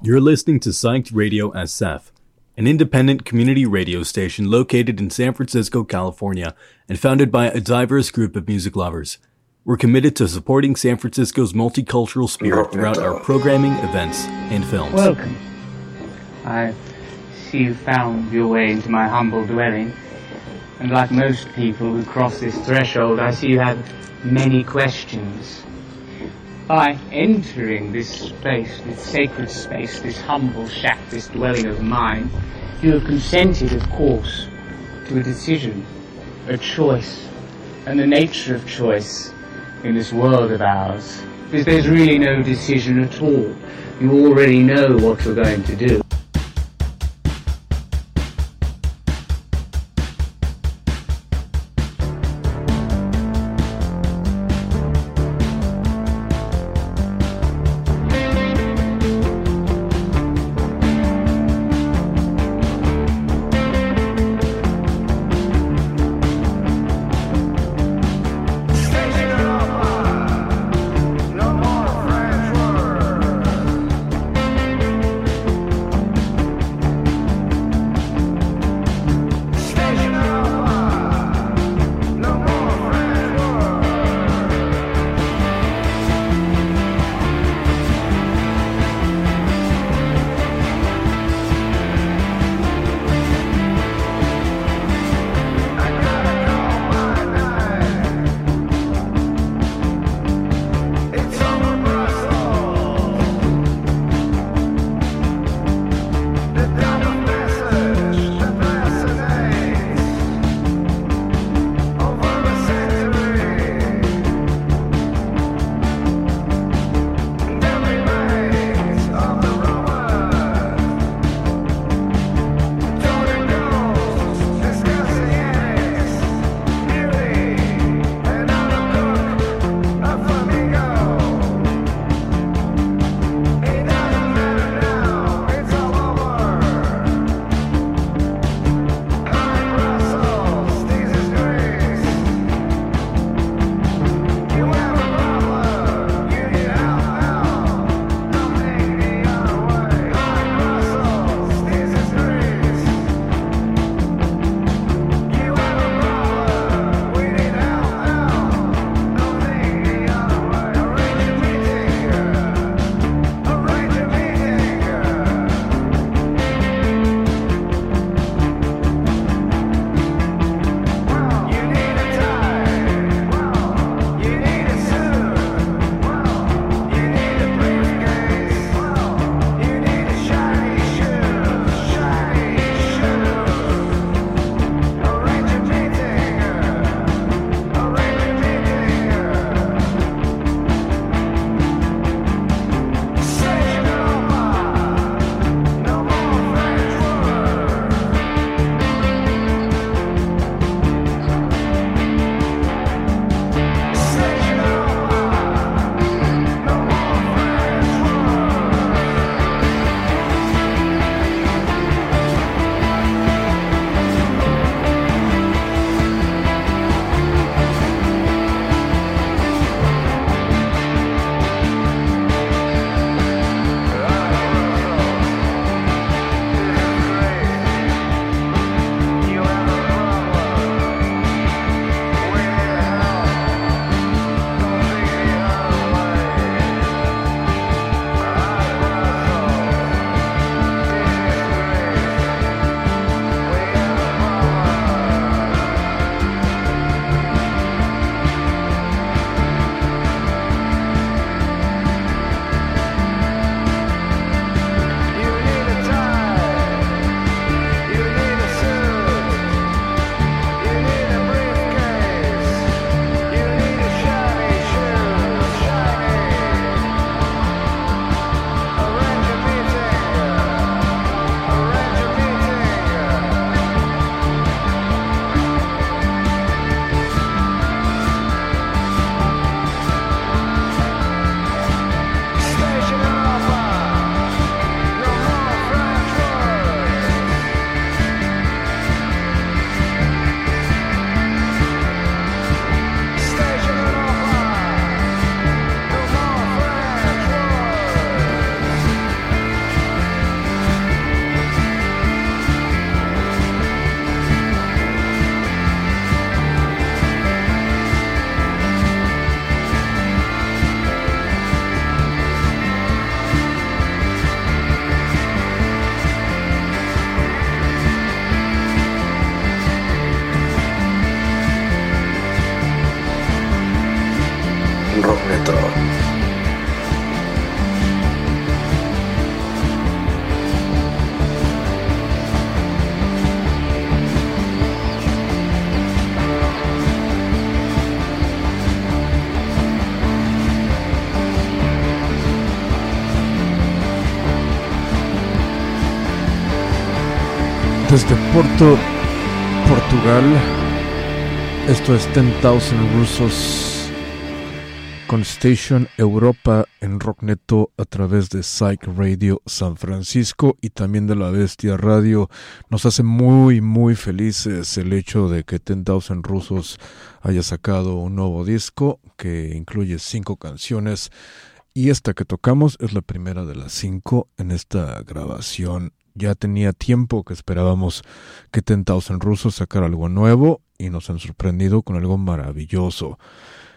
You're listening to Psyched Radio SF, an independent community radio station located in San Francisco, California, and founded by a diverse group of music lovers. We're committed to supporting San Francisco's multicultural spirit throughout our programming, events, and films. Welcome. I see you found your way into my humble dwelling. And like most people who cross this threshold, I see you have many questions. By entering this space, this sacred space, this humble shack, this dwelling of mine, you have consented, of course, to a decision, a choice, and the nature of choice in this world of ours. Because there's really no decision at all. You already know what you're going to do. Desde Porto, Portugal. Esto es 10,000 rusos con Station Europa en Rockneto a través de Psych Radio San Francisco y también de la Bestia Radio. Nos hace muy, muy felices el hecho de que 10,000 rusos haya sacado un nuevo disco que incluye cinco canciones. Y esta que tocamos es la primera de las cinco en esta grabación ya tenía tiempo que esperábamos que Tentados en Ruso sacara algo nuevo y nos han sorprendido con algo maravilloso.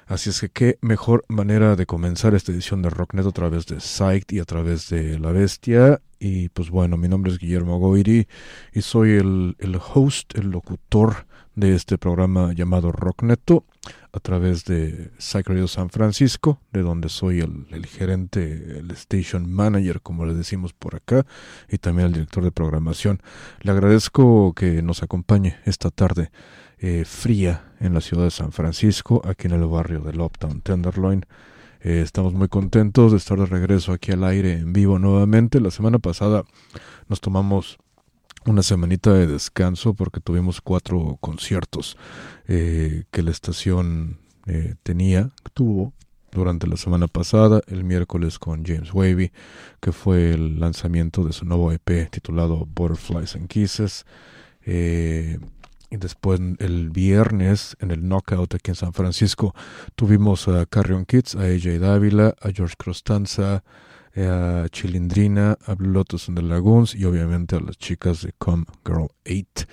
Así es que qué mejor manera de comenzar esta edición de Rocknet a través de Psyched y a través de La Bestia. Y pues bueno, mi nombre es Guillermo Goiri y soy el, el host, el locutor de este programa llamado Rockneto a través de Psych San Francisco, de donde soy el, gerente, el station manager, como le decimos por acá, y también el director de programación. Le agradezco que nos acompañe esta tarde eh, fría en la ciudad de San Francisco, aquí en el barrio de Uptown Tenderloin. Eh, estamos muy contentos de estar de regreso aquí al aire en vivo nuevamente. La semana pasada nos tomamos una semanita de descanso porque tuvimos cuatro conciertos eh, que la estación eh, tenía, tuvo durante la semana pasada, el miércoles con James Wavy, que fue el lanzamiento de su nuevo EP titulado Butterflies and Kisses. Eh, y después el viernes en el Knockout aquí en San Francisco tuvimos a Carrion Kids, a AJ Dávila, a George Crostanza, a Chilindrina, a Blue Lotus and the Lagoons y obviamente a las chicas de Come Girl 8.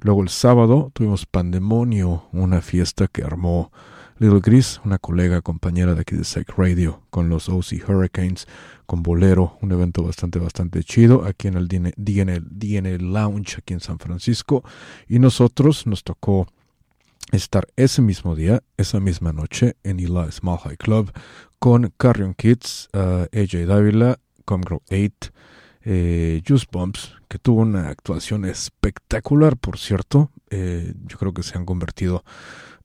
Luego el sábado tuvimos Pandemonio, una fiesta que armó Little Gris, una colega compañera de aquí de Psych Radio, con los OC Hurricanes, con Bolero, un evento bastante, bastante chido, aquí en el DN, DN Lounge, aquí en San Francisco. Y nosotros nos tocó estar ese mismo día, esa misma noche, en Eli Small High Club, con Carrion Kids, AJ Dávila, Comgrow 8, eh, Juice Bumps, que tuvo una actuación espectacular, por cierto. Eh, yo creo que se han convertido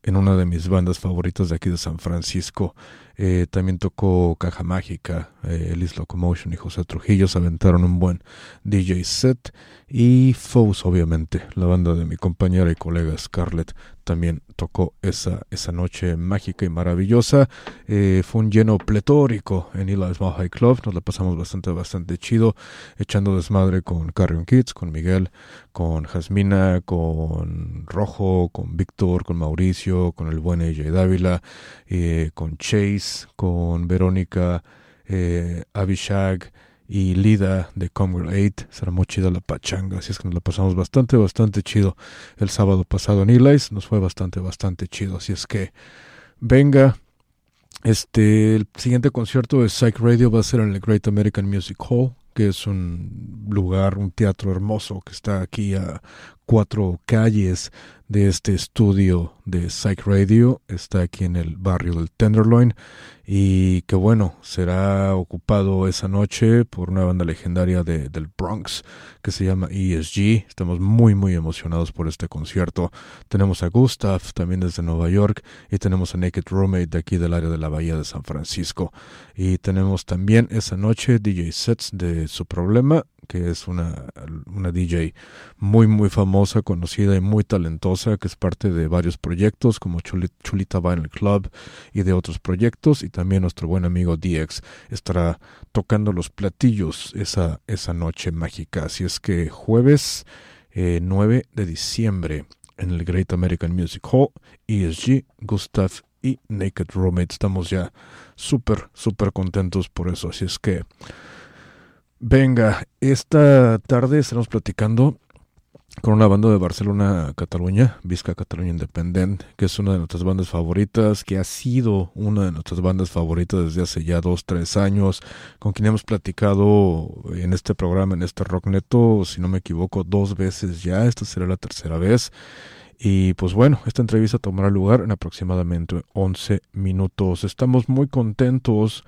en una de mis bandas favoritas de aquí de San Francisco. Eh, también tocó Caja Mágica, eh, Elis Locomotion y José Trujillo se aventaron un buen DJ set. Y Foes, obviamente, la banda de mi compañera y colega Scarlett, también tocó esa, esa noche mágica y maravillosa. Eh, fue un lleno pletórico en Eli's Small High Club. Nos la pasamos bastante, bastante chido, echando desmadre con Carrion Kids, con Miguel, con Jasmina, con Rojo, con Víctor, con Mauricio, con el buen AJ Dávila, con Chase, con Verónica, eh, y Lida de Commonwealth 8. Será muy chida la pachanga, así es que nos la pasamos bastante, bastante chido el sábado pasado en Eli's. Nos fue bastante, bastante chido, así es que venga. Este, el siguiente concierto de Psych Radio va a ser en el Great American Music Hall, que es un lugar, un teatro hermoso que está aquí a cuatro calles de este estudio de Psych Radio. Está aquí en el barrio del Tenderloin y que bueno, será ocupado esa noche por una banda legendaria de, del Bronx que se llama ESG. Estamos muy muy emocionados por este concierto. Tenemos a Gustav también desde Nueva York y tenemos a Naked Roommate de aquí del área de la Bahía de San Francisco. Y tenemos también esa noche DJ sets de su problema que es una, una DJ muy muy famosa, conocida y muy talentosa, que es parte de varios proyectos como Chulita Vinyl Club y de otros proyectos. Y también nuestro buen amigo DX estará tocando los platillos esa, esa noche mágica. Así es que jueves 9 eh, de diciembre en el Great American Music Hall, ESG, Gustav y Naked Roommate. Estamos ya súper, súper contentos por eso. Así es que Venga, esta tarde estaremos platicando con una banda de Barcelona, Cataluña, Vizca Cataluña Independent, que es una de nuestras bandas favoritas, que ha sido una de nuestras bandas favoritas desde hace ya dos, tres años, con quien hemos platicado en este programa, en este Rock Neto, si no me equivoco, dos veces ya, esta será la tercera vez. Y pues bueno, esta entrevista tomará lugar en aproximadamente 11 minutos. Estamos muy contentos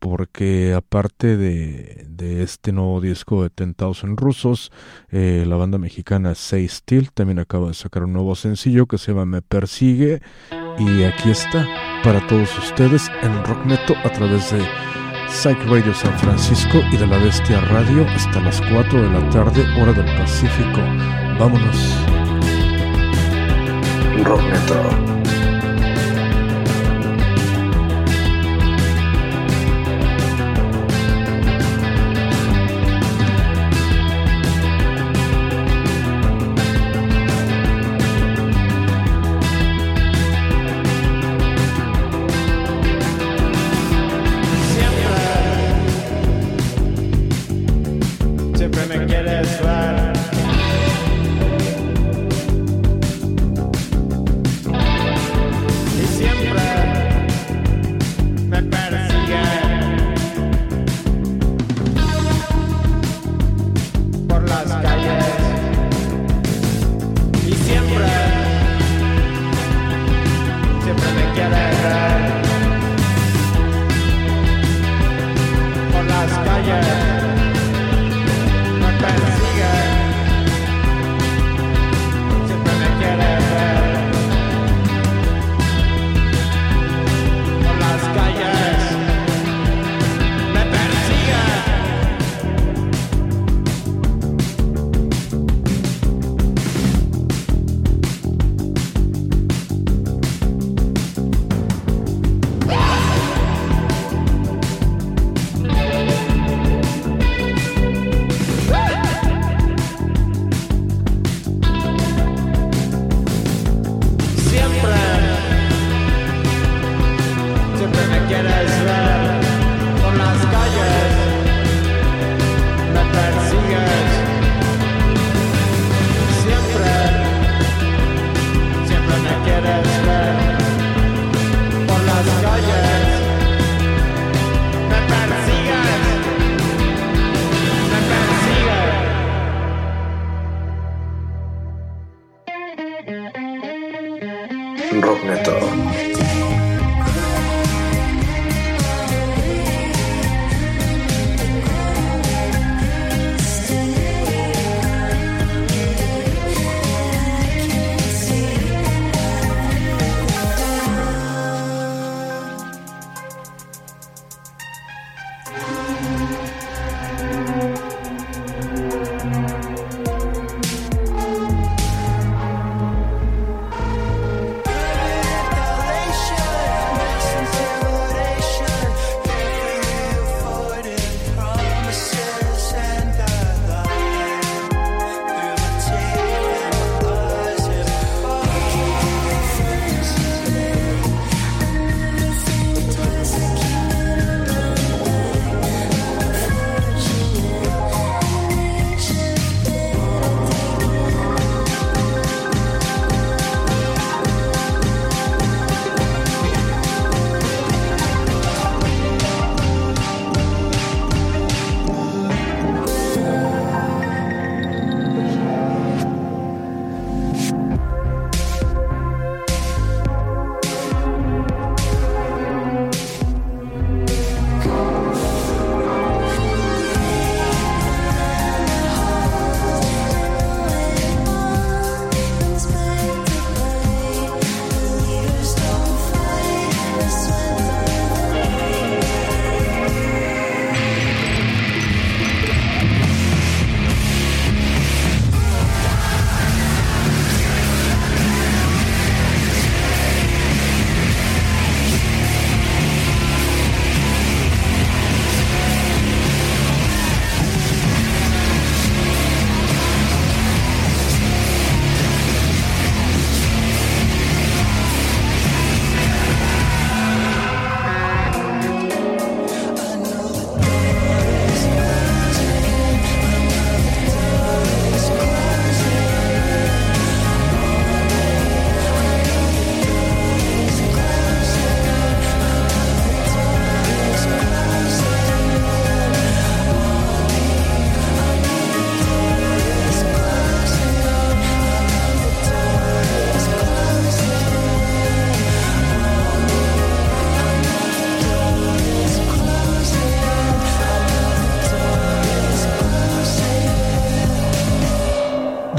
porque aparte de, de, este nuevo disco de Ten en rusos, eh, la banda mexicana Say Steel también acaba de sacar un nuevo sencillo que se llama Me Persigue y aquí está para todos ustedes en Rock Neto a través de Psych Radio San Francisco y de la Bestia Radio hasta las 4 de la tarde hora del Pacífico Vámonos. Rock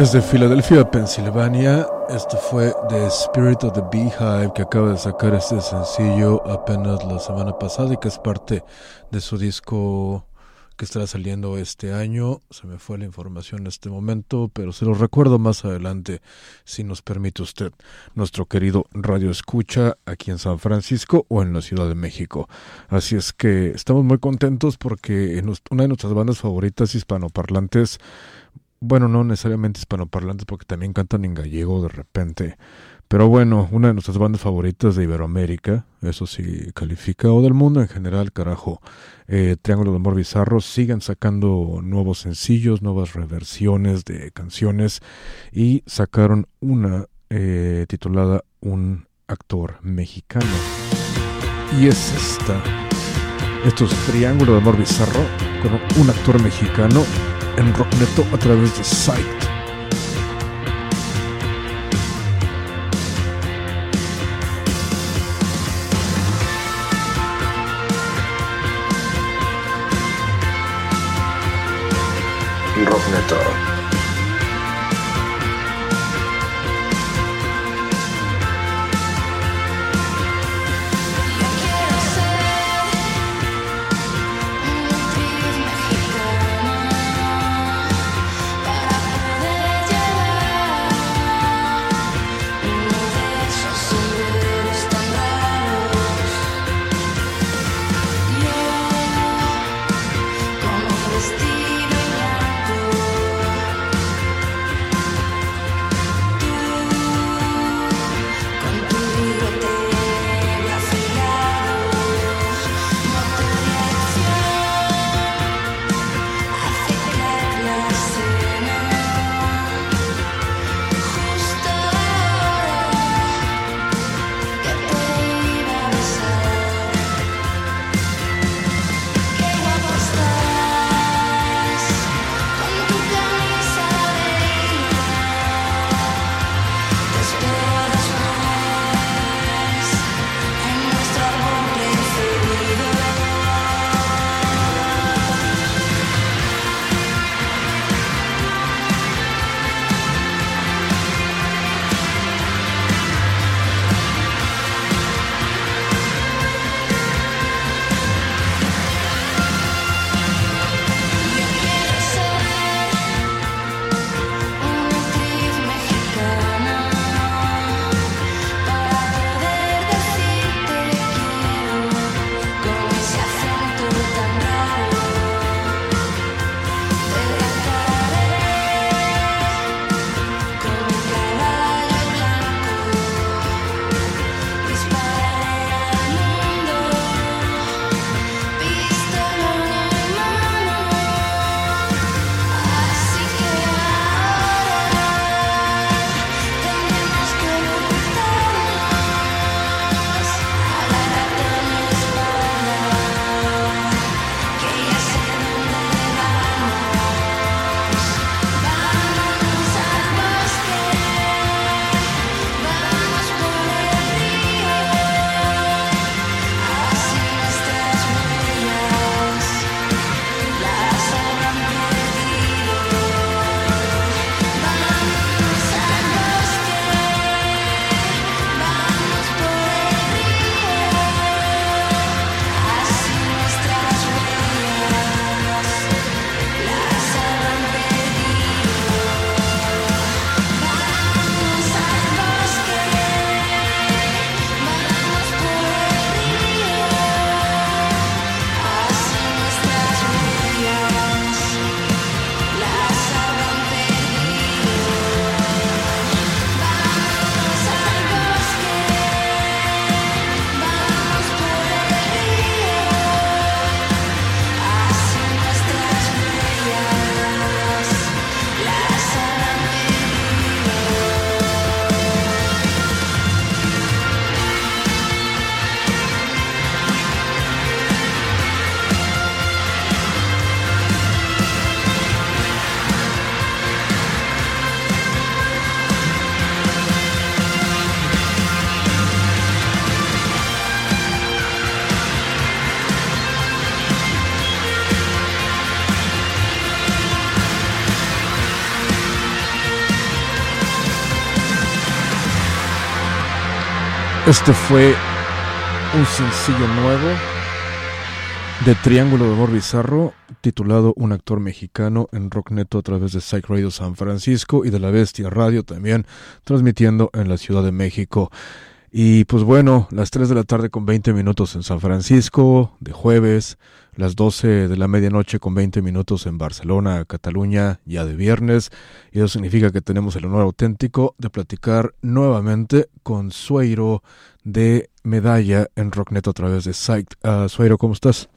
Desde Filadelfia, Pensilvania, esto fue The Spirit of the Beehive que acaba de sacar este sencillo apenas la semana pasada y que es parte de su disco que estará saliendo este año. Se me fue la información en este momento, pero se lo recuerdo más adelante, si nos permite usted, nuestro querido Radio Escucha aquí en San Francisco o en la Ciudad de México. Así es que estamos muy contentos porque una de nuestras bandas favoritas hispanoparlantes, bueno, no necesariamente hispanoparlantes porque también cantan en gallego de repente, pero bueno, una de nuestras bandas favoritas de Iberoamérica, eso sí califica, o del mundo en general, carajo. Eh, Triángulo de Amor Bizarro siguen sacando nuevos sencillos, nuevas reversiones de canciones y sacaron una eh, titulada Un actor mexicano. Y es esta. Esto es Triángulo de Amor Bizarro con un actor mexicano en Rockneto a través de Sight. Rocknetter. Este fue un sencillo nuevo de Triángulo de Amor Bizarro, titulado Un actor mexicano en Rock Neto a través de Psych Radio San Francisco y de La Bestia Radio también, transmitiendo en la Ciudad de México. Y pues bueno, las 3 de la tarde con 20 minutos en San Francisco, de jueves, las 12 de la medianoche con 20 minutos en Barcelona, Cataluña, ya de viernes. Y eso significa que tenemos el honor auténtico de platicar nuevamente con Sueiro de Medalla en Rocknet a través de Psych. Uh, Sueiro, ¿cómo estás?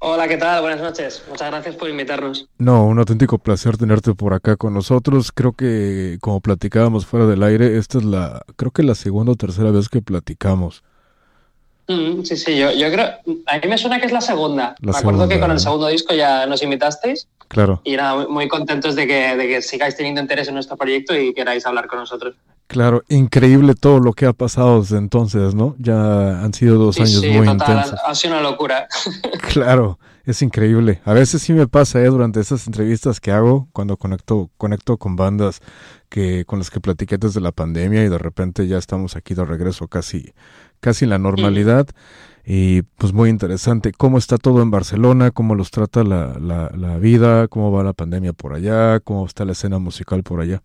Hola, ¿qué tal? Buenas noches. Muchas gracias por invitarnos. No, un auténtico placer tenerte por acá con nosotros. Creo que, como platicábamos fuera del aire, esta es la, creo que la segunda o tercera vez que platicamos. Mm, sí, sí, yo, yo creo, a mí me suena que es la segunda. me acuerdo que con el segundo disco ya nos invitasteis. Claro. Y nada, muy contentos de que, de que sigáis teniendo interés en nuestro proyecto y queráis hablar con nosotros. Claro, increíble todo lo que ha pasado desde entonces, ¿no? Ya han sido dos años muy total, intensos. Ha sido una locura. claro, es increíble. A veces sí me pasa, ¿eh? Durante esas entrevistas que hago, cuando conecto, conecto con bandas que con las que platiqué desde la pandemia y de repente ya estamos aquí de regreso casi, casi en la normalidad. Y pues muy interesante. ¿Cómo está todo en Barcelona? ¿Cómo los trata la, la, la vida? ¿Cómo va la pandemia por allá? ¿Cómo está la escena musical por allá?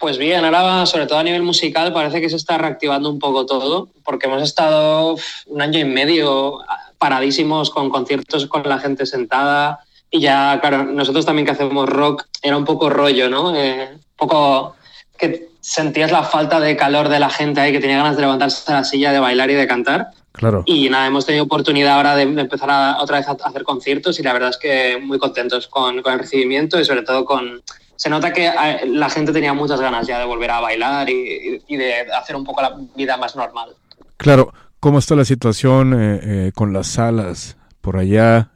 Pues bien, ahora sobre todo a nivel musical parece que se está reactivando un poco todo, porque hemos estado un año y medio paradísimos con conciertos con la gente sentada y ya, claro, nosotros también que hacemos rock era un poco rollo, ¿no? Eh, un poco que sentías la falta de calor de la gente ahí, que tenía ganas de levantarse de la silla, de bailar y de cantar. Claro. Y nada, hemos tenido oportunidad ahora de, empezar a, otra vez a hacer conciertos y la verdad es que muy contentos con, con el recibimiento y sobre todo con, se nota que eh, la gente tenía muchas ganas ya de volver a bailar y, de hacer un poco la vida más normal. Claro, ¿cómo está la situación eh, eh, con las salas por allá?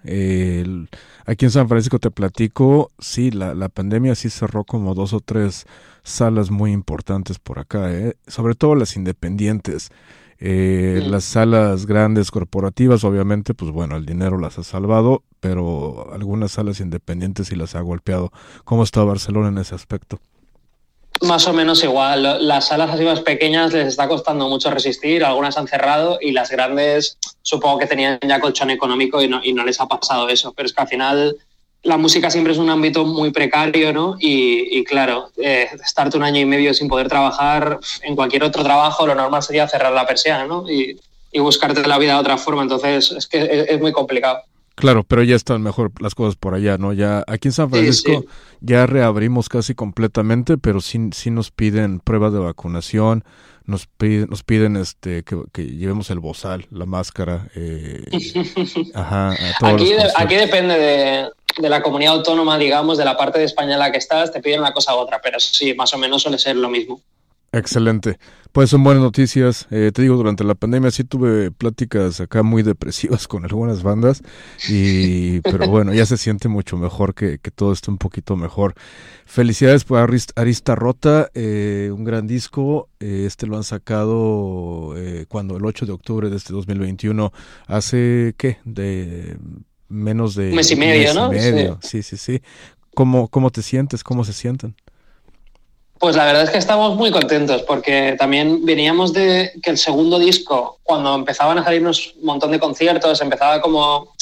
aquí en San Francisco te platico, sí, la, la, pandemia sí cerró como dos o tres salas muy importantes por acá, sobre todo las independientes. Eh, las salas grandes corporativas, obviamente, pues bueno, el dinero las ha salvado, pero algunas salas independientes sí las ha golpeado. ¿Cómo está Barcelona en ese aspecto? Más o menos igual. Las salas así más pequeñas les está costando mucho resistir, algunas han cerrado y las grandes supongo que tenían ya colchón económico y no, y no les ha pasado eso. Pero es que al final la música siempre es un ámbito muy precario, ¿no? Y, claro, eh, estarte un año y medio sin poder trabajar en cualquier otro trabajo, lo normal sería cerrar la persiana, ¿no? Y, buscarte la vida de otra forma. Entonces, es que es, muy complicado. Claro, pero ya están mejor las cosas por allá, ¿no? Ya aquí en San Francisco ya reabrimos casi completamente, pero sí, sí nos piden pruebas de vacunación, nos piden, nos piden este que, llevemos el bozal, la máscara. Eh, ajá, aquí, aquí depende de, de la comunidad autónoma, digamos, de la parte de España en la que estás, te piden una cosa u otra, pero sí, más o menos suele ser lo mismo. Excelente. Pues son buenas noticias. Eh, te digo, durante la pandemia sí tuve pláticas acá muy depresivas con algunas bandas, y, pero bueno, ya se siente mucho mejor que, que todo esté un poquito mejor. Felicidades por Arista, Rota, eh, un gran disco. Eh, este lo han sacado cuando el 8 de octubre de este 2021, hace, ¿qué? De menos de un mes y medio, ¿no? Sí. sí, sí, ¿Cómo, ¿Cómo te sientes? ¿Cómo se sienten? Pues la verdad es que estamos muy contentos porque también veníamos de que el segundo disco, cuando empezaban a salirnos un montón de conciertos, empezaba como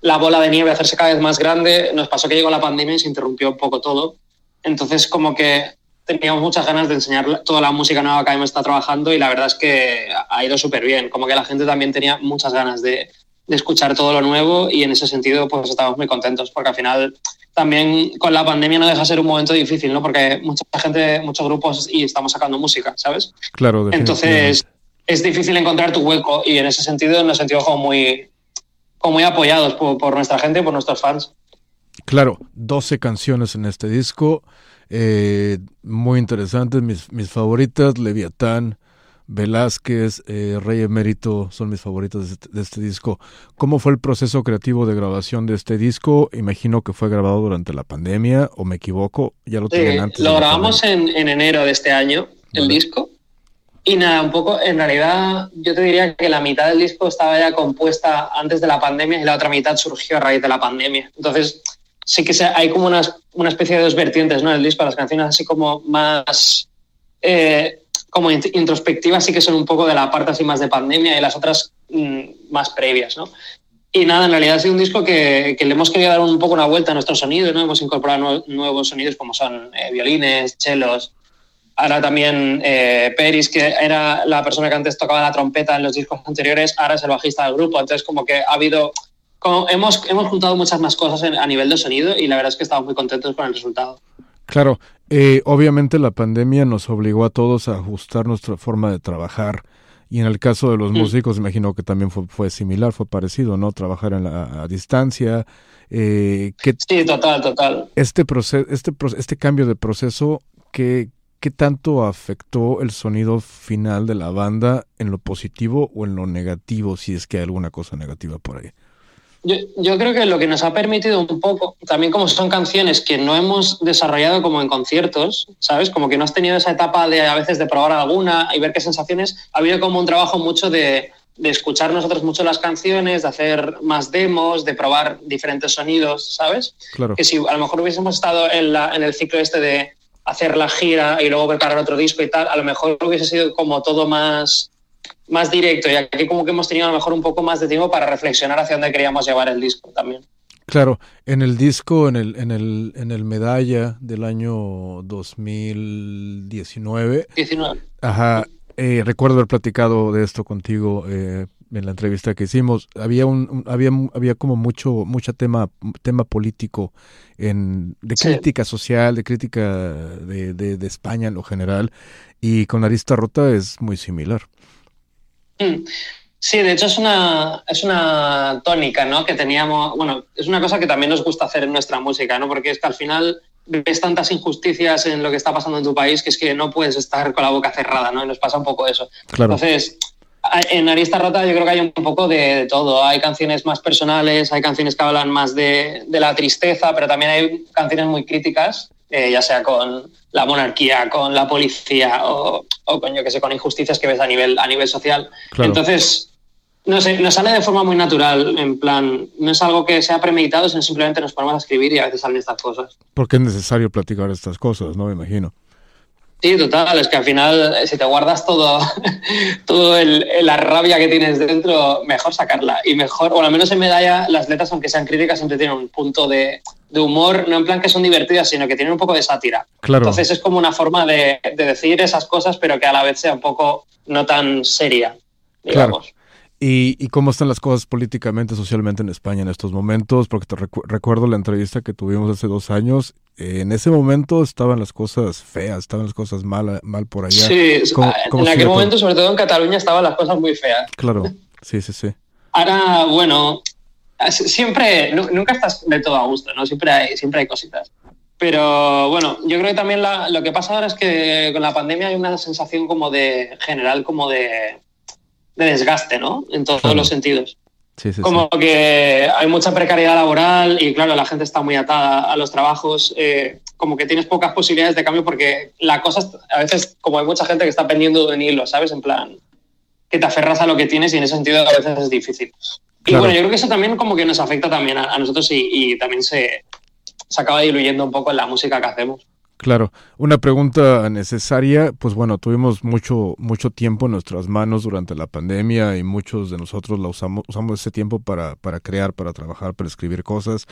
la bola de nieve a hacerse cada vez más grande, nos pasó que llegó la pandemia y se interrumpió un poco todo. Entonces como que teníamos muchas ganas de enseñar toda la música nueva que hemos estado trabajando y la verdad es que ha ido súper bien, como que la gente también tenía muchas ganas de escuchar todo lo nuevo y en ese sentido pues estamos muy contentos porque al final también con la pandemia no deja de ser un momento difícil, ¿no? Porque mucha gente, muchos grupos y estamos sacando música, ¿sabes? Claro, Entonces es difícil encontrar tu hueco y en ese sentido nos sentimos como muy, como muy apoyados por, nuestra gente y por nuestros fans. Claro, 12 canciones en este disco, eh, muy interesantes, mis, mis favoritas, Leviatán, Velázquez, eh, Rey Emérito son mis favoritos este, de este, disco. ¿Cómo fue el proceso creativo de grabación de este disco? Imagino que fue grabado durante la pandemia, o me equivoco, ya lo tenían antes. Lo grabamos en, enero de este año, el disco. Y nada, un poco, en realidad yo te diría que la mitad del disco estaba ya compuesta antes de la pandemia y la otra mitad surgió a raíz de la pandemia. Entonces, sí que hay como una, una especie de dos vertientes, ¿no? El disco, las canciones así como más... Eh, como introspectivas sí que son un poco de la parte así más de pandemia y las otras mm, más previas, ¿no? Y nada, en realidad ha sido un disco que, que, le hemos querido dar un poco una vuelta a nuestro sonido, ¿no? Hemos incorporado nuevos sonidos como son eh, violines, chelos. Ahora también eh, Peris, que era la persona que antes tocaba la trompeta en los discos anteriores, ahora es el bajista del grupo. Entonces, como que ha habido. Como hemos, hemos juntado muchas más cosas en, a nivel de sonido y la verdad es que estamos muy contentos con el resultado. Claro, eh, obviamente la pandemia nos obligó a todos a ajustar nuestra forma de trabajar y en el caso de los mm. músicos, imagino que también fue, fue, similar, fue parecido, ¿no? Trabajar en la, a distancia. Eh, que sí, total, total. Este, proceso, este, este cambio de proceso, ¿qué, ¿qué tanto afectó el sonido final de la banda en lo positivo o en lo negativo, si es que hay alguna cosa negativa por ahí? Yo, creo que lo que nos ha permitido un poco, también como son canciones que no hemos desarrollado como en conciertos, ¿sabes? Como que no has tenido esa etapa de a veces de probar alguna y ver qué sensaciones, ha habido como un trabajo mucho de, de escuchar nosotros mucho las canciones, de hacer más demos, de probar diferentes sonidos, ¿sabes? Claro. Que si a lo mejor hubiésemos estado en, la, en el ciclo este de hacer la gira y luego preparar otro disco y tal, a lo mejor hubiese sido como todo más más directo y aquí como que hemos tenido a lo mejor un poco más de tiempo para reflexionar hacia dónde queríamos llevar el disco también. Claro, en el disco, en el, en el, en el medalla del año 2019. 19. Ajá, eh, recuerdo haber platicado de esto contigo eh, en la entrevista que hicimos. Había un, había, había como mucho, mucho tema, tema político en, de crítica social, de crítica de, de, de España en lo general, y con Arista Rota es muy similar. Mm. Sí, de hecho es una, es una tónica, ¿no? Que teníamos, bueno, es una cosa que también nos gusta hacer en nuestra música, ¿no? Porque es que al final ves tantas injusticias en lo que está pasando en tu país que es que no puedes estar con la boca cerrada, ¿no? Y nos pasa un poco eso. Entonces, en Arista Rota yo creo que hay un poco de, todo. Hay canciones más personales, hay canciones que hablan más de, de la tristeza, pero también hay canciones muy críticas, eh, ya sea con la monarquía, con la policía o, o con, yo que sé, con injusticias que ves a nivel, a nivel social. Entonces, no sé, nos sale de forma muy natural, en plan, no es algo que sea premeditado, sino simplemente nos ponemos a escribir y a veces salen estas cosas. Porque es necesario platicar estas cosas, ¿no? Me imagino. Sí, total, es que al final, eh, si te guardas todo, todo el, la rabia que tienes dentro, mejor sacarla. Y mejor, o al menos en medalla, las letras, aunque sean críticas, siempre tienen un punto de, de humor, no en plan que son divertidas, sino que tienen un poco de sátira. Claro. Entonces es como una forma de, de, decir esas cosas, pero que a la vez sea un poco no tan seria, digamos. Claro. ¿Y, ¿Y, cómo están las cosas políticamente, socialmente en España en estos momentos? Porque te recu recuerdo la entrevista que tuvimos hace dos años. Eh, en ese momento estaban las cosas feas, estaban las cosas mal, mal por allá. Sí, ¿Cómo, cómo en aquel momento, sobre todo en Cataluña, estaban las cosas muy feas. Claro, sí, sí, sí. Ahora, bueno, siempre, nunca estás de todo a gusto, ¿no? Siempre hay, siempre hay cositas. Pero bueno, yo creo que también la, lo que pasa ahora es que con la pandemia hay una sensación como de general, como de, de desgaste, ¿no? En todos claro. los sentidos. Sí, sí, como sí. que hay mucha precariedad laboral y claro, la gente está muy atada a los trabajos, eh, como que tienes pocas posibilidades de cambio porque la cosa, a veces, como hay mucha gente que está pendiendo de un hilo, ¿sabes? En plan, que te aferras a lo que tienes y en ese sentido a veces es difícil. Y claro. bueno, yo creo que eso también como que nos afecta también a, a nosotros y, y también se, se acaba diluyendo un poco en la música que hacemos. Claro, una pregunta necesaria, pues bueno, tuvimos mucho mucho tiempo en nuestras manos durante la pandemia y muchos de nosotros la usamos usamos ese tiempo para para crear, para trabajar, para escribir cosas.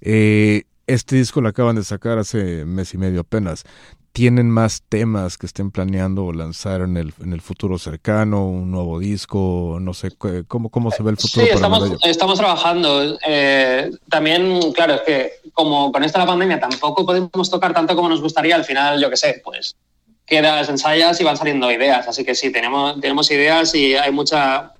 Eh, este disco lo acaban de sacar hace mes y medio apenas. ¿Tienen más temas que estén planeando lanzar en el, en el futuro cercano? ¿Un nuevo disco? No sé, ¿cómo, cómo se ve el futuro? Sí, estamos, estamos trabajando. Eh, también, claro, es que como con esta la pandemia tampoco podemos tocar tanto como nos gustaría, al final, yo qué sé, pues quedas, ensayas y van saliendo ideas. Así que sí, tenemos, tenemos ideas y hay mucha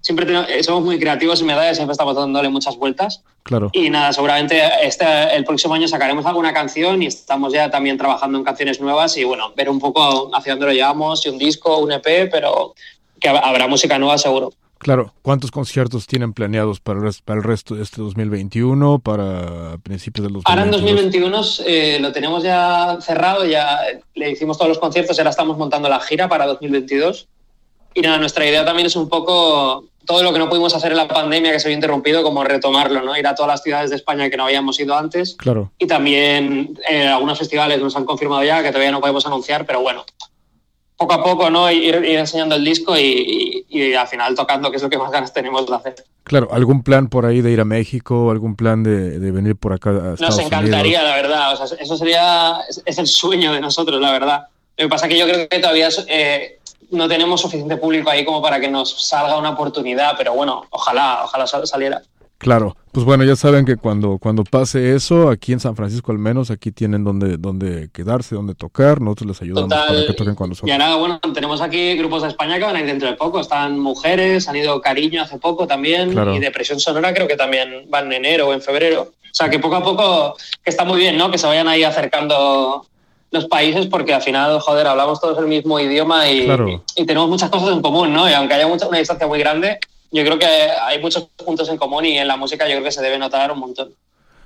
siempre tenemos, somos muy creativos en medallas, siempre estamos dándole muchas vueltas. Claro. Y nada, seguramente este, el próximo año sacaremos alguna canción y estamos ya también trabajando en canciones nuevas y bueno, ver un poco hacia dónde lo llevamos, si un disco, un EP, pero que habrá música nueva seguro. Claro, ¿cuántos conciertos tienen planeados para el, resto, para el resto de este 2021, para principios del 2022? Ahora en 2021 eh, lo tenemos ya cerrado, ya le hicimos todos los conciertos, ahora estamos montando la gira para 2022. Y nada, nuestra idea también es un poco todo lo que no pudimos hacer en la pandemia, que se había interrumpido, como retomarlo, ¿no? Ir a todas las ciudades de España que no habíamos ido antes. Claro. Y también eh, algunos festivales nos han confirmado ya, que todavía no podemos anunciar, pero bueno, poco a poco, ¿no? Ir, enseñando el disco y, al final tocando, que es lo que más ganas tenemos de hacer. Claro, ¿algún plan por ahí de ir a México? ¿Algún plan de, venir por acá a Estados Nos encantaría, la verdad. O sea, eso sería, es, el sueño de nosotros, la verdad. Lo que pasa es que yo creo que todavía eh, no tenemos suficiente público ahí como para que nos salga una oportunidad, pero bueno, ojalá, ojalá saliera. Claro, pues bueno, ya saben que cuando, cuando pase eso, aquí en San Francisco al menos, aquí tienen donde, donde quedarse, donde tocar, nosotros les ayudamos para que toquen cuando Y nada, bueno, tenemos aquí grupos de España que van a ir dentro de poco, están Mujeres, han ido Cariño hace poco también, y Depresión Sonora creo que también van en enero o en febrero. O sea, que poco a poco, que está muy bien, ¿no? Que se vayan ahí acercando los países porque al final, joder, hablamos todos el mismo idioma y, y, tenemos muchas cosas en común, ¿no? Y aunque haya mucha, una distancia muy grande, yo creo que hay muchos puntos en común y en la música yo creo que se debe notar un montón.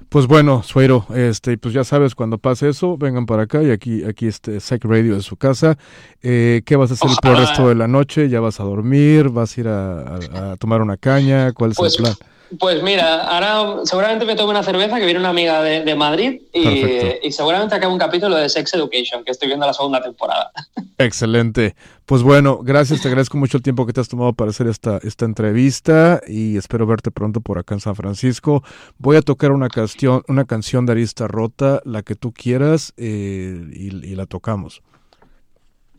Pues bueno, Suero, este, pues ya sabes, cuando pase eso, vengan para acá y aquí, aquí este Psych Radio es su casa. Eh, ¿Qué vas a hacer por el resto de la noche? ¿Ya vas a dormir? ¿Vas a ir a, tomar una caña? ¿Cuál es el pues, plan? Pues mira, ahora seguramente me tomo una cerveza que viene una amiga de, Madrid y, seguramente acabe un capítulo de Sex Education, que estoy viendo la segunda temporada. Excelente. Pues bueno, gracias, te agradezco mucho el tiempo que te has tomado para hacer esta, esta entrevista y espero verte pronto por acá en San Francisco. Voy a tocar una canción, una canción de Arista Rota, la que tú quieras, eh, y la tocamos.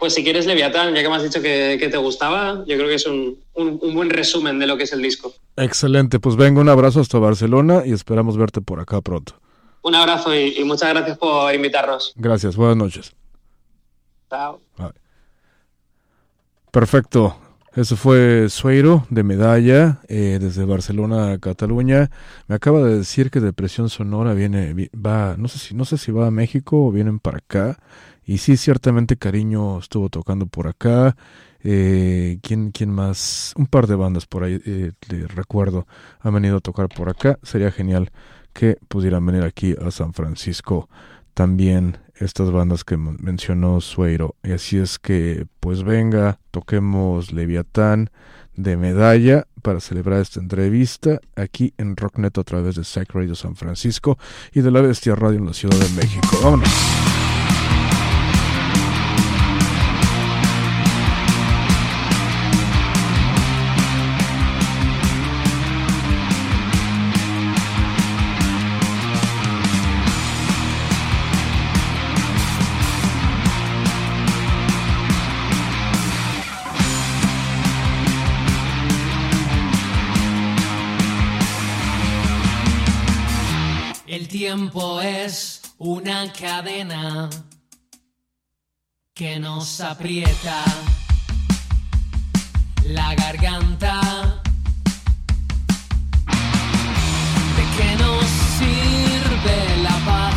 Pues si quieres Leviatán, ya que me has dicho que, te gustaba, yo creo que es un, buen resumen de lo que es el disco. Excelente, pues venga, un abrazo hasta Barcelona y esperamos verte por acá pronto. Un abrazo y, muchas gracias por invitarnos. Gracias, buenas noches. Chao. Perfecto. Eso fue Sueiro de Medalla, eh, desde Barcelona a Cataluña. Me acaba de decir que Depresión Sonora viene, va, no sé si, no sé si va a México o vienen para acá. Y sí, ciertamente Cariño estuvo tocando por acá. Eh, ¿quién, ¿Quién más? Un par de bandas por ahí, eh, recuerdo, han venido a tocar por acá. Sería genial que pudieran venir aquí a San Francisco también estas bandas que mencionó Sueiro. Y así es que, pues venga, toquemos Leviatán de medalla para celebrar esta entrevista aquí en Rocknet a través de Radio San Francisco y de la Bestia Radio en la Ciudad de México. Vámonos. Una cadena que nos aprieta la garganta. ¿De qué nos sirve la paz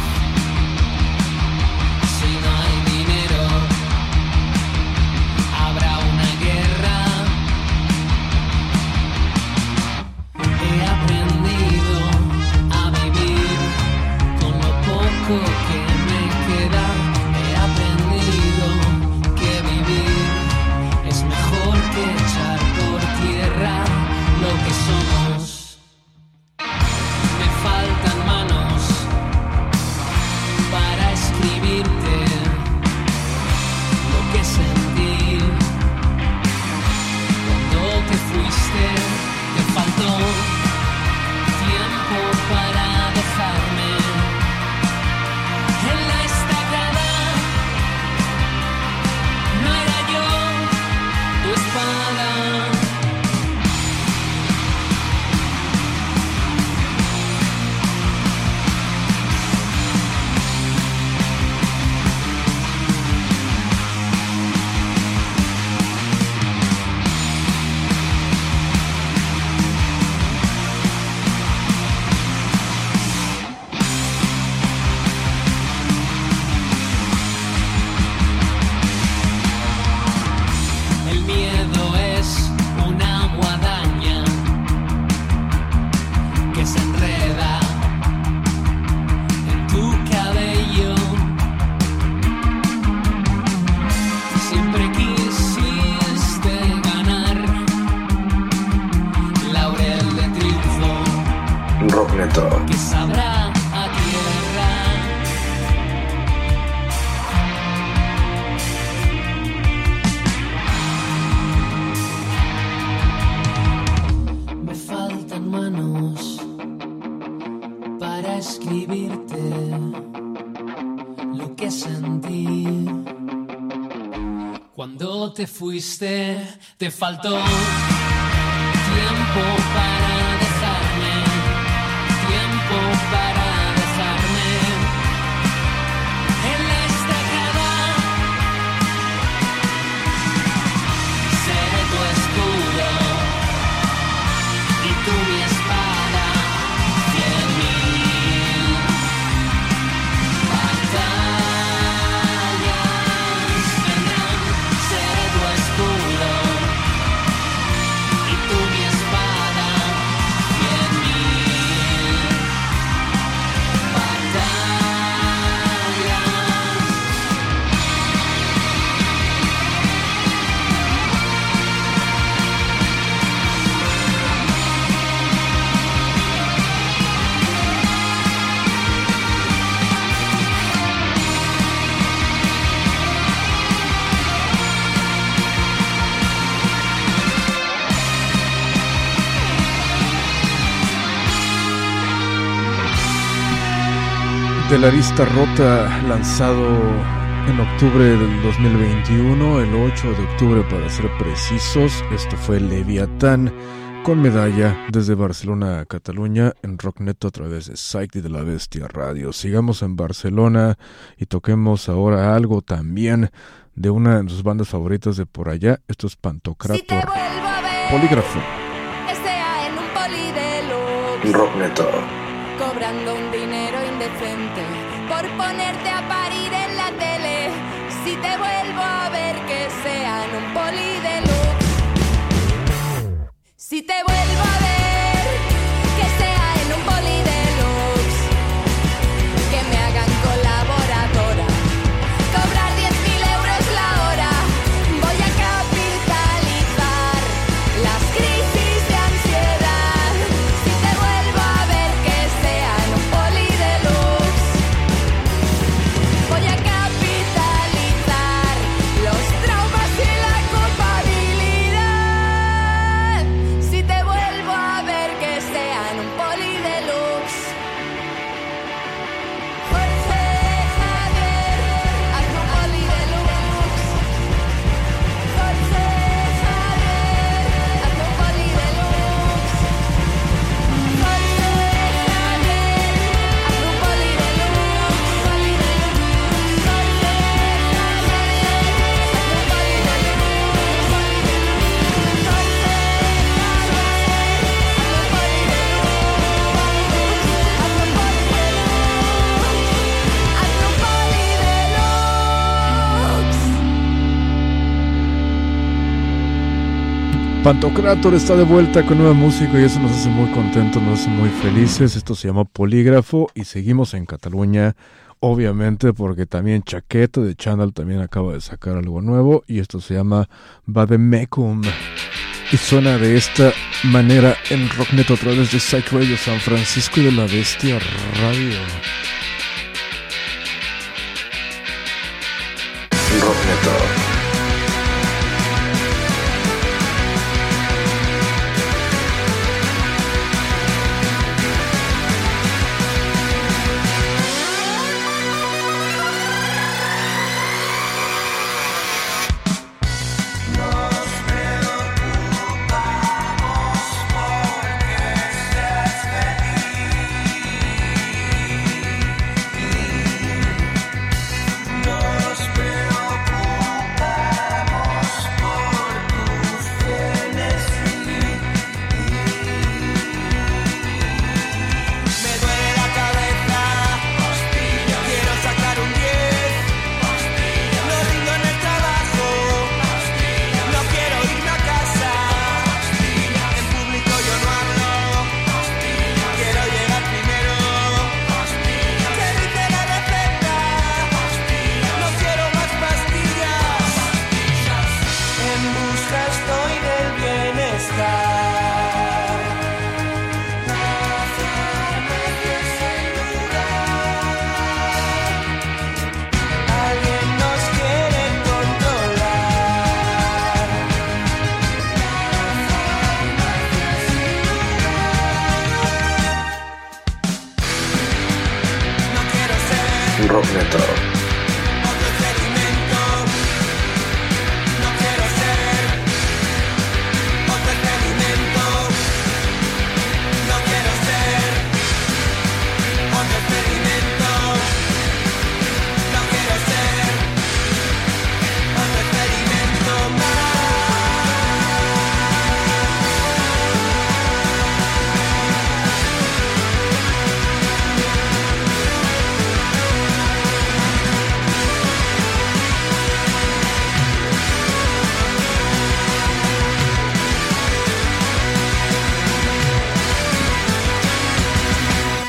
te faltó De la lista rota lanzado en octubre del 2021, el 8 de octubre para ser precisos, esto fue Leviatán con medalla desde Barcelona a Cataluña en Rockneto a través de Psyche de la Bestia Radio. Sigamos en Barcelona y toquemos ahora algo también de una de sus bandas favoritas de por allá, esto es Si Pantocrator ver, Polígrafo. que sea en un poli de luz, Rockneto. cobrando por ponerte a parir en la tele. Si te vuelvo a ver, que sea en un poli de luz. Si te vuelvo a ver, Pantocrator está de vuelta con nueva música y eso nos hace muy contentos, nos hace muy felices. Esto se llama Polígrafo y seguimos en Cataluña, obviamente porque también Chaqueta de Channel también acaba de sacar algo nuevo y esto se llama Bademecum. Y suena de esta manera en Rocknet a través de Psych Radio San Francisco y de la Bestia Radio. Rockneto.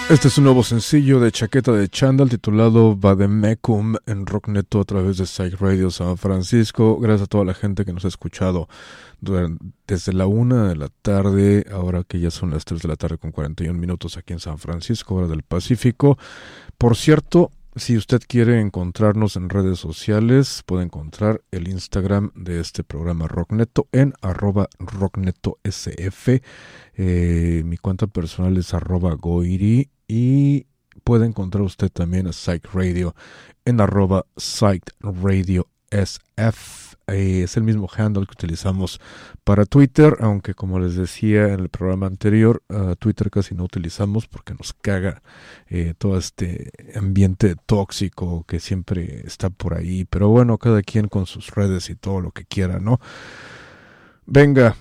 Este es un nuevo sencillo de Chaqueta de Chandal titulado Vademecum en Rockneto a través de Psych Radio San Francisco. Gracias a toda la gente que nos ha escuchado desde la una de la tarde, ahora que ya son las 3 de la tarde con 41 minutos aquí en San Francisco, hora del Pacífico. Por cierto, si usted quiere encontrarnos en redes sociales, puede encontrar el Instagram de este programa Rockneto en arroba rocknetosf. Eh, mi cuenta personal es arroba goiri y puede encontrar usted también a Psych Radio en arroba Psych Radio SF. Eh, es el mismo handle que utilizamos para Twitter, aunque como les decía en el programa anterior, Twitter casi no utilizamos porque nos caga eh, todo este ambiente tóxico que siempre está por ahí. Pero bueno, cada quien con sus redes y todo lo que quiera, ¿no? Venga,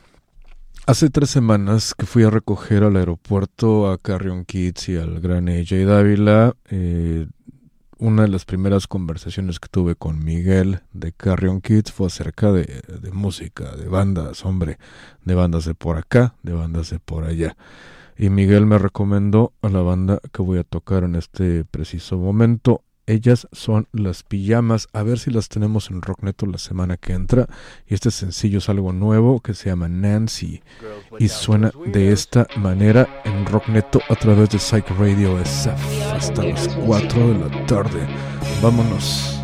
Hace tres semanas que fui a recoger al aeropuerto a Carrion Kids y al gran AJ Dávila, eh, una de las primeras conversaciones que tuve con Miguel de Carrion Kids fue acerca de, de música, de bandas, hombre, de bandas de por acá, de bandas de por allá. Y Miguel me recomendó a la banda que voy a tocar en este preciso momento. Ellas son las pijamas, a ver si las tenemos en Rockneto la semana que entra. Y este sencillo es algo nuevo que se llama Nancy y suena de esta manera en Rockneto a través de Psych Radio SF hasta las 4 de la tarde. Vámonos.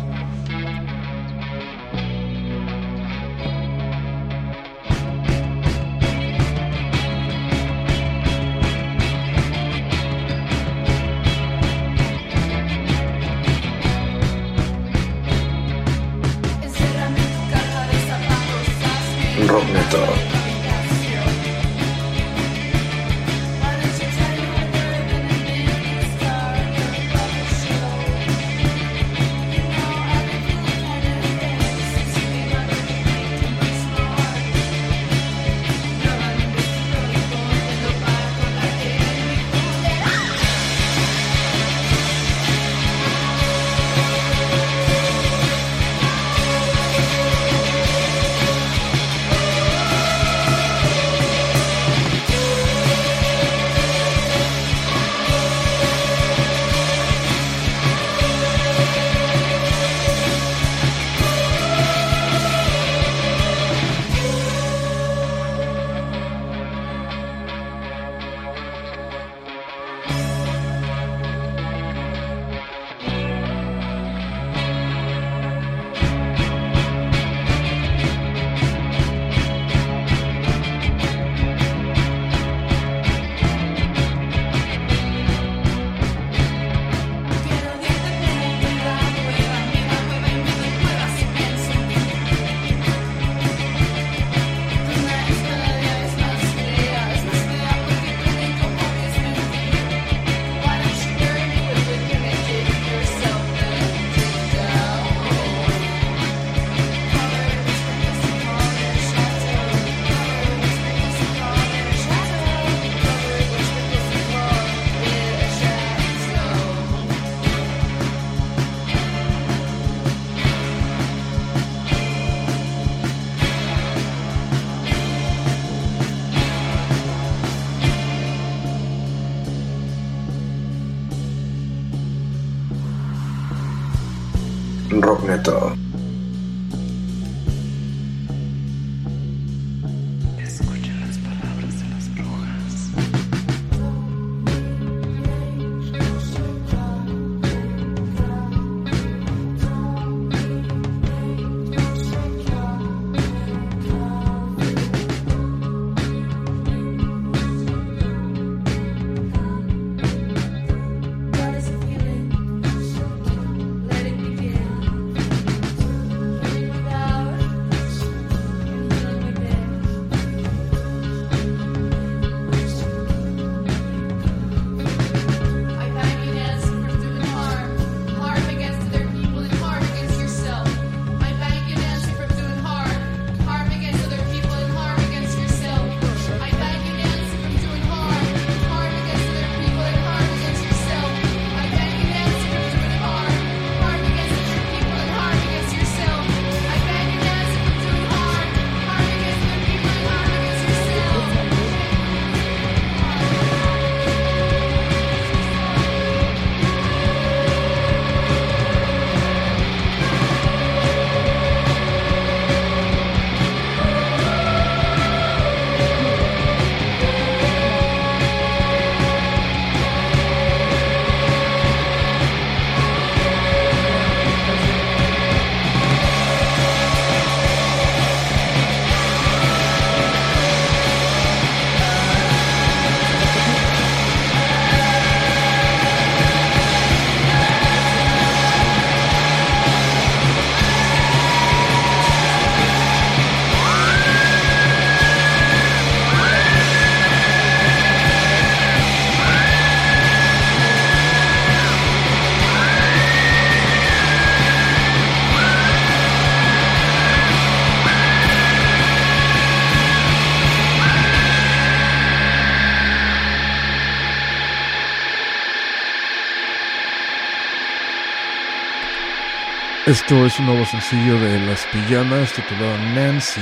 Esto es un nuevo sencillo de Las Pijamas titulado Nancy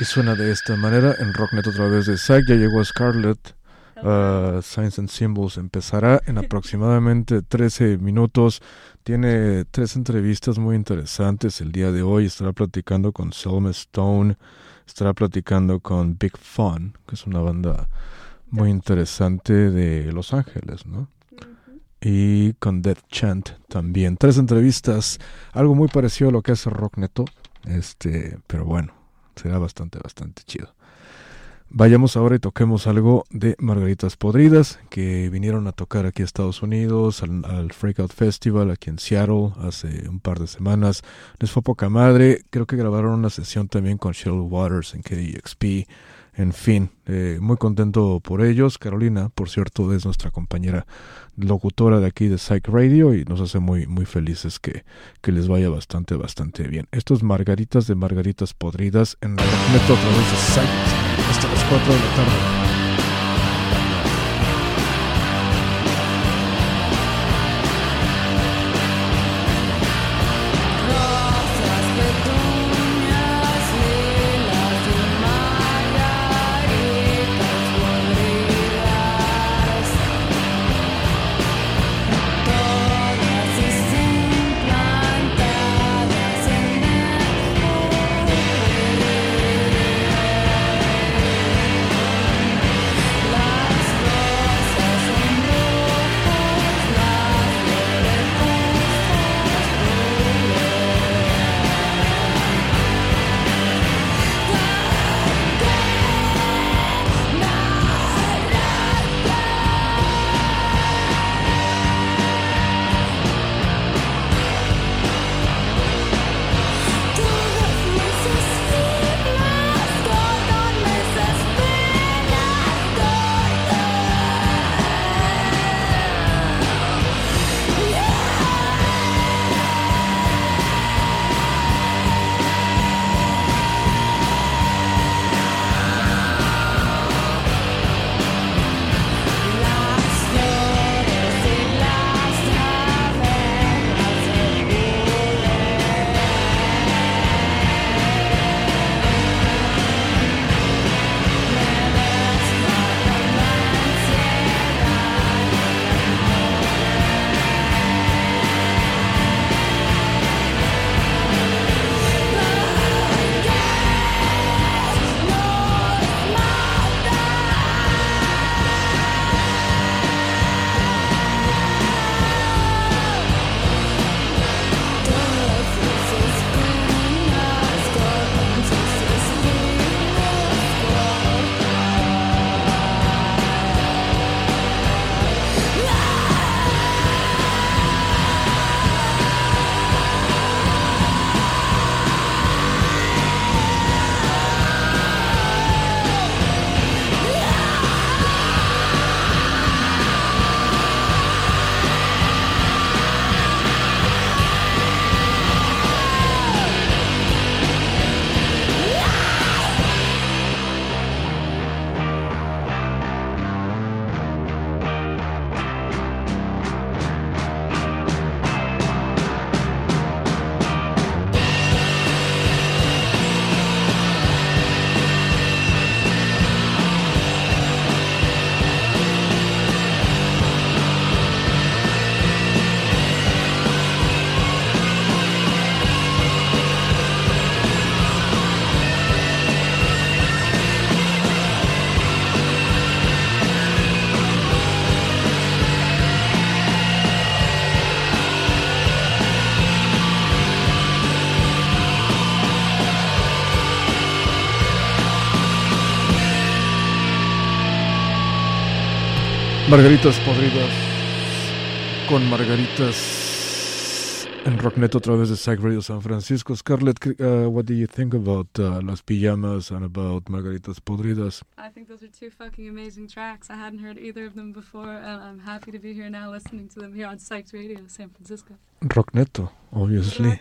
y suena de esta manera en Rocknet a través de Zack. Ya llegó Scarlett. Uh, Signs and Symbols empezará en aproximadamente 13 minutos. Tiene tres entrevistas muy interesantes el día de hoy. Estará platicando con Selma Stone, estará platicando con Big Fun, que es una banda muy interesante de Los Ángeles, ¿no? Y con Death Chant también. Tres entrevistas, algo muy parecido a lo que hace Rockneto, este, pero bueno, será bastante, bastante chido. Vayamos ahora y toquemos algo de Margaritas Podridas, que vinieron a tocar aquí a Estados Unidos, al, al Freakout Festival aquí en Seattle hace un par de semanas. Les fue poca madre, creo que grabaron una sesión también con Shell Waters en KXP. En fin, eh, muy contento por ellos. Carolina, por cierto, es nuestra compañera locutora de aquí de Psych Radio y nos hace muy, muy felices que, que les vaya bastante, bastante bien. Esto es Margaritas de Margaritas Podridas en la Metro a través de Psych hasta las 4 de la tarde. Margaritas podridas con margaritas en Rocknet a través de Psych Radio San Francisco. Scarlett, uh, what do you think about uh, Las Pijamas and about Margaritas Podridas? I think those are two fucking amazing tracks. I hadn't heard either of them before, and I'm happy to be here now listening to them here on Psyched Radio, San Francisco. Rockneto, obviously.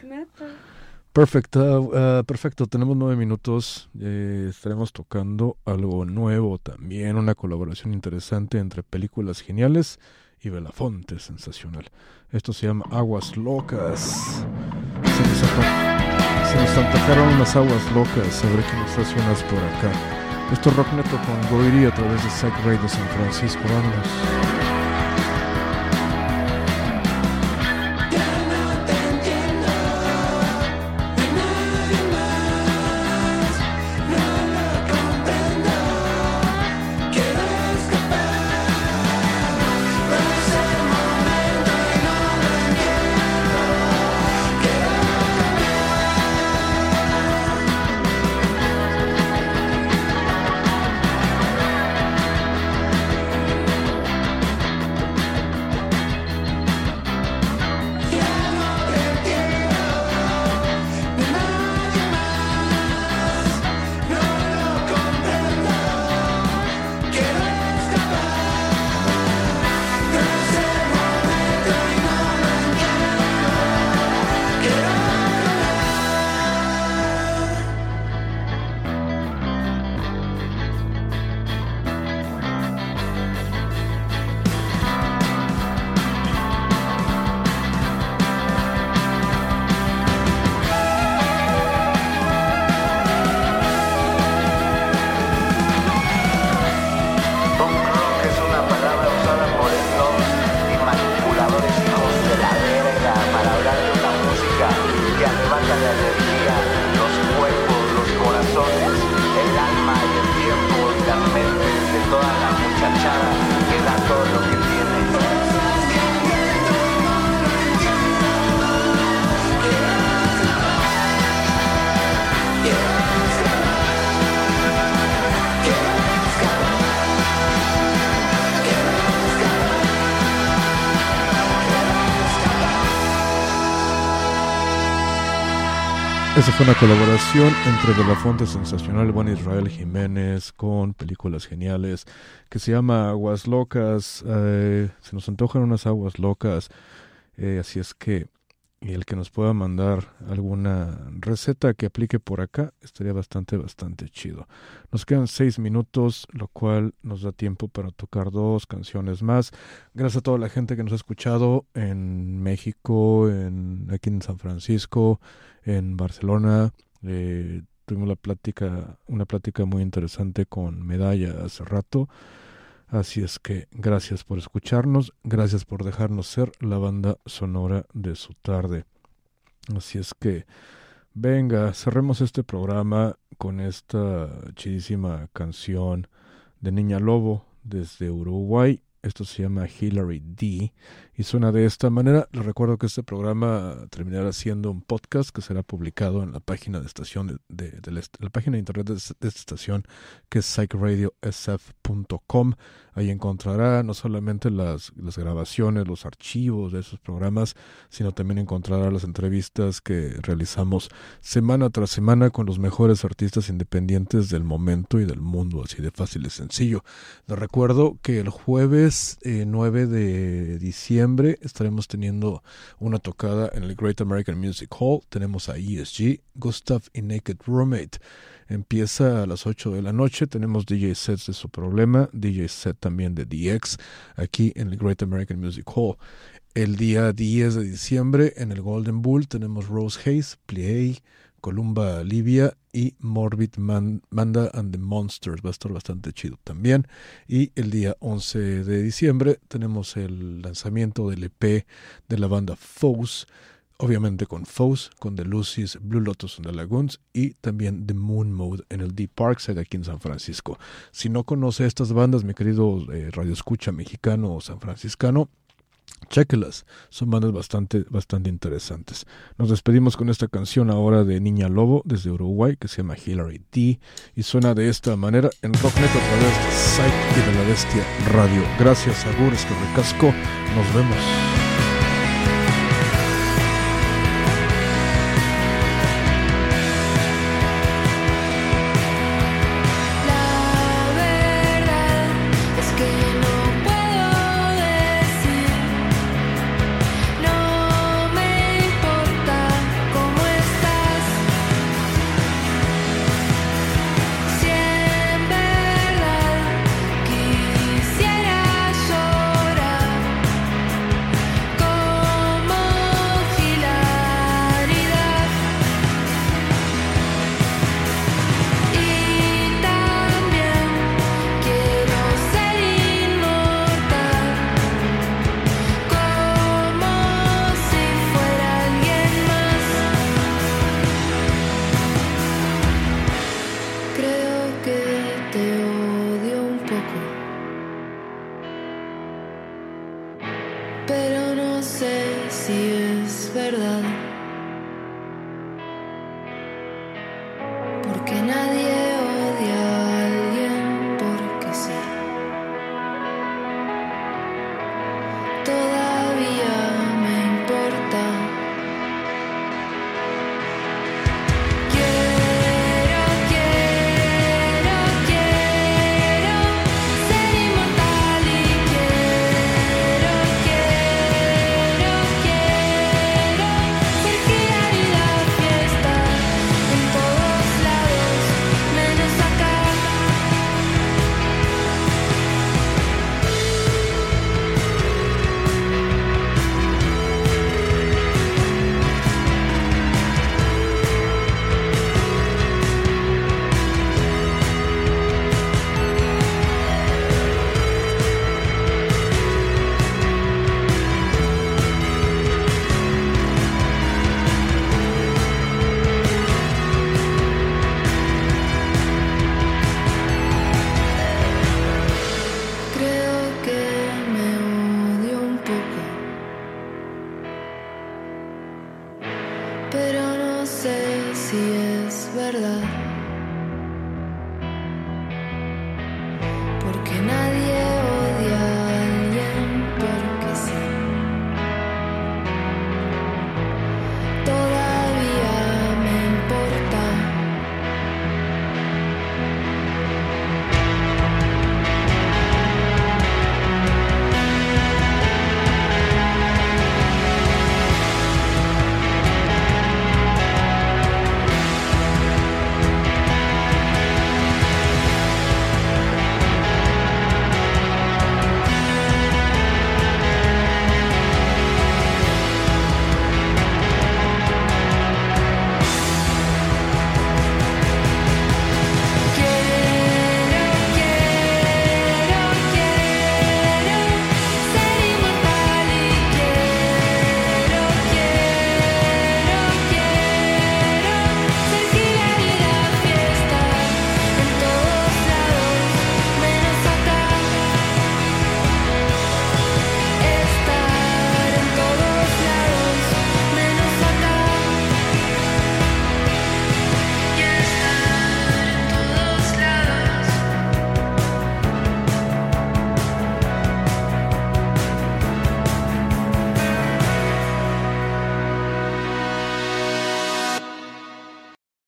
Perfecto, uh, perfecto. Tenemos nueve minutos. Eh, estaremos tocando algo nuevo también, una colaboración interesante entre películas geniales y Belafonte sensacional. Esto se llama Aguas Locas. Se nos, se nos unas aguas locas. A ver qué nos hace unas por acá. Esto es Rock Neto con Goiri a través de Psych Radio San Francisco. Vámonos. Fue una colaboración entre De La Fonte Sensacional, Juan Israel Jiménez, con películas geniales, que se llama Aguas Locas. eh, se nos antojan unas aguas locas. eh, así es que el que nos pueda mandar alguna receta que aplique por acá estaría bastante, bastante chido. Nos quedan seis minutos, lo cual nos da tiempo para tocar dos canciones más. Gracias a toda la gente que nos ha escuchado en México, en, aquí en San Francisco, en Barcelona. Eh, tuvimos la plática, una plática muy interesante con Medalla hace rato. Así es que gracias por escucharnos, gracias por dejarnos ser la banda sonora de su tarde. Así es que venga, cerremos este programa con esta chidísima canción de Niña Lobo desde Uruguay. Esto se llama Hillary D y suena de esta manera. Les recuerdo que este programa terminará siendo un podcast que será publicado en la página de estación de, la, página de internet de, es- de esta estación que es psychradiosf.com. Ahí encontrará no solamente las grabaciones, los archivos de esos programas, sino también encontrará las entrevistas que realizamos semana tras semana con los mejores artistas independientes del momento y del mundo, así de fácil y sencillo. Les recuerdo que el jueves eh, 9 de diciembre estaremos teniendo una tocada en el Great American Music Hall. Tenemos a ESG, Gustav y Naked Roommate. Empieza a las 8 de la noche. Tenemos DJ sets de su problema, DJ set también de DX aquí en el Great American Music Hall. El día 10 de diciembre en el Golden Bull tenemos Rose Hayes, Plié, Columba Livia y Morbid Man- Manda and the Monsters. Va a estar bastante chido también. Y el día 11 de diciembre tenemos el lanzamiento del EP de la banda Foes. Obviamente con Foes, con The Lucy's, Blue Lotus and the Lagoons y también The Moon Mode en el Deep Parkside aquí en San Francisco. Si no conoce estas bandas, mi querido eh, Radio Escucha mexicano o san franciscano, Chéquelas, son bandas bastante, bastante interesantes. Nos despedimos con esta canción ahora de Niña Lobo desde Uruguay que se llama Hillary D y suena de esta manera en Rocknet a través de Psych y de la Bestia Radio. Gracias, Agur, este recasco. Nos vemos.